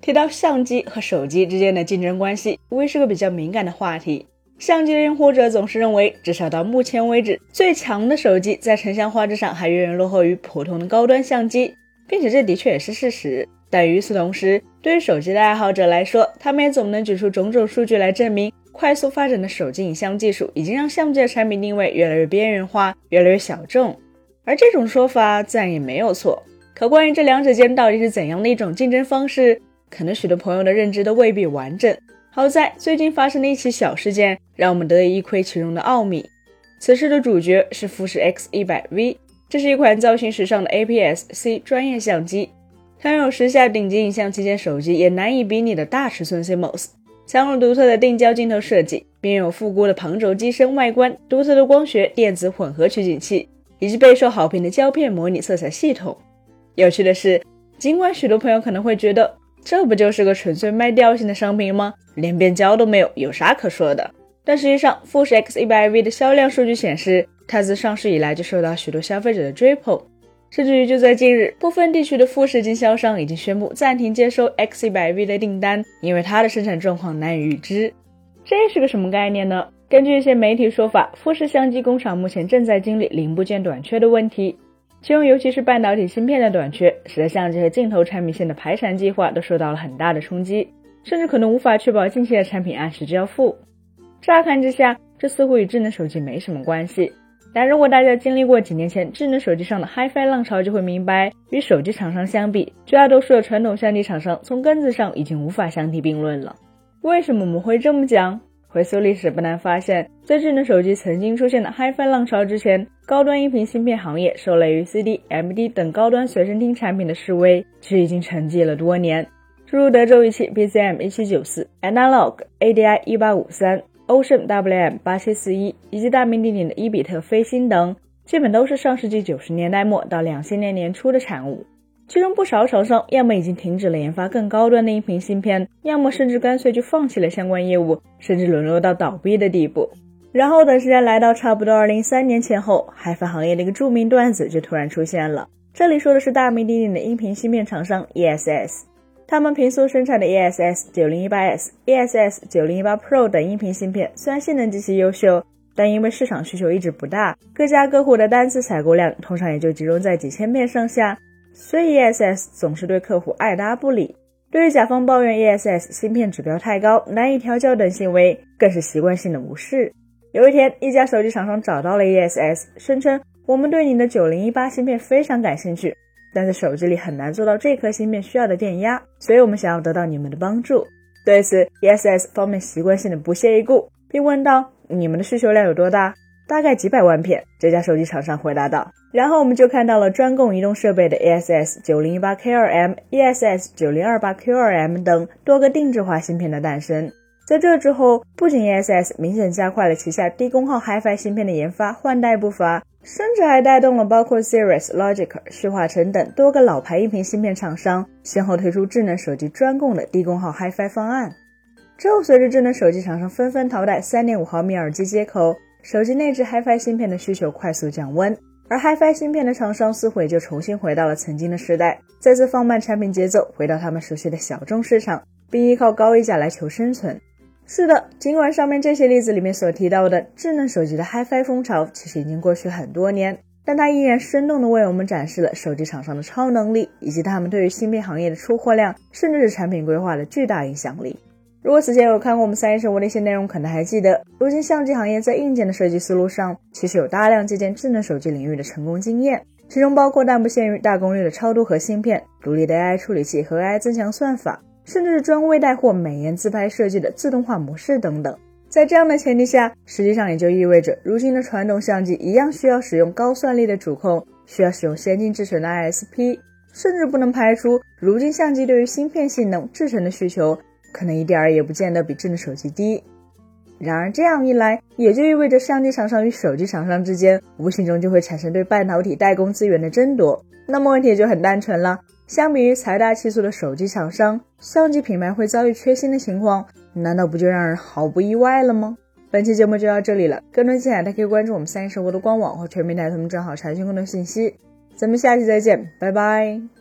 提到相机和手机之间的竞争关系，无疑是个比较敏感的话题。相机的拥护者总是认为，至少到目前为止，最强的手机在成像画质上还远远落后于普通的高端相机，并且这的确也是事实。但与此同时，对于手机的爱好者来说，他们也总能举出种种数据来证明，快速发展的手机影像技术已经让相机的产品定位越来越边缘化，越来越小众。而这种说法自然也没有错。可关于这两者间到底是怎样的一种竞争方式？可能许多朋友的认知都未必完整。好在最近发生的一起小事件，让我们得以一窥其中的奥秘。此事的主角是富士 X 一百 V，这是一款造型时尚的 APS-C 专业相机，它拥有时下顶级影像旗舰手机也难以比拟的大尺寸 CMOS，采用独特的定焦镜头设计，并有复古的旁轴机身外观、独特的光学电子混合取景器，以及备受好评的胶片模拟色彩系统。有趣的是，尽管许多朋友可能会觉得，这不就是个纯粹卖调性的商品吗？连变焦都没有，有啥可说的？但实际上，富士 X 一百 V 的销量数据显示，它自上市以来就受到许多消费者的追捧，甚至于就在近日，部分地区的富士经销商已经宣布暂停接收 X 一百 V 的订单，因为它的生产状况难以预知。这是个什么概念呢？根据一些媒体说法，富士相机工厂目前正在经历零部件短缺的问题。其中，尤其是半导体芯片的短缺，使得相机和镜头产品线的排产计划都受到了很大的冲击，甚至可能无法确保近期的产品按时交付。乍看之下，这似乎与智能手机没什么关系。但如果大家经历过几年前智能手机上的 HiFi 浪潮，就会明白，与手机厂商相比，绝大多数的传统相机厂商从根子上已经无法相提并论了。为什么我们会这么讲？回溯历史，不难发现，在智能手机曾经出现的 HiFi 浪潮之前，高端音频芯片行业受累于 CD、MD 等高端随身听产品的示威，其实已经沉寂了多年。诸如德州仪器 BCM 1794、Analog ADI 1853、Ocean WM 8741以及大名鼎鼎的伊比特飞星等，基本都是上世纪九十年代末到两千年年初的产物。其中不少厂商要么已经停止了研发更高端的音频芯片，要么甚至干脆就放弃了相关业务，甚至沦落到倒闭的地步。然后等时间来到差不多二零三年前后，h i f i 行业的一个著名段子就突然出现了。这里说的是大名鼎鼎的音频芯片厂商 ESS，他们平素生产的 ESS 九零一八 S、ESS 九零一八 Pro 等音频芯片，虽然性能极其优秀，但因为市场需求一直不大，各家各户的单次采购量通常也就集中在几千片上下。所以 ESS 总是对客户爱答不理，对于甲方抱怨 ESS 芯片指标太高、难以调教等行为，更是习惯性的无视。有一天，一家手机厂商找到了 ESS，声称我们对你的九零一八芯片非常感兴趣，但在手机里很难做到这颗芯片需要的电压，所以我们想要得到你们的帮助。对此，ESS 方面习惯性的不屑一顾，并问道：“你们的需求量有多大？”大概几百万片，这家手机厂商回答道。然后我们就看到了专供移动设备的 ESS 九零一八 K2M、ESS 九零二八 Q2M 等多个定制化芯片的诞生。在这之后，不仅 ESS 明显加快了旗下低功耗 HiFi 芯片的研发换代步伐，甚至还带动了包括 Cirrus、Logic、旭化成等多个老牌音频芯片厂商先后推出智能手机专供的低功耗 HiFi 方案。之后，随着智能手机厂商纷纷淘汰三点五毫米耳机接口。手机内置 HiFi 芯片的需求快速降温，而 HiFi 芯片的厂商似乎也就重新回到了曾经的时代，再次放慢产品节奏，回到他们熟悉的小众市场，并依靠高溢价来求生存。是的，尽管上面这些例子里面所提到的智能手机的 HiFi 风潮其实已经过去很多年，但它依然生动地为我们展示了手机厂商的超能力，以及他们对于芯片行业的出货量，甚至是产品规划的巨大影响力。如果此前有看过我们三一生活的一些内容，可能还记得，如今相机行业在硬件的设计思路上，其实有大量借鉴智能手机领域的成功经验，其中包括但不限于大功率的超多核芯片、独立的 AI 处理器和 AI 增强算法，甚至是专为带货美颜自拍设计的自动化模式等等。在这样的前提下，实际上也就意味着，如今的传统相机一样需要使用高算力的主控，需要使用先进制程的 ISP，甚至不能排除如今相机对于芯片性能、制程的需求。可能一点儿也不见得比智能手机低。然而这样一来，也就意味着相机厂商与手机厂商之间无形中就会产生对半导体代工资源的争夺。那么问题也就很单纯了：相比于财大气粗的手机厂商，相机品牌会遭遇缺芯的情况，难道不就让人毫不意外了吗？本期节目就到这里了，更多精彩大家可以关注我们三一生活的官网或全民台他们账号查询更多信息。咱们下期再见，拜拜。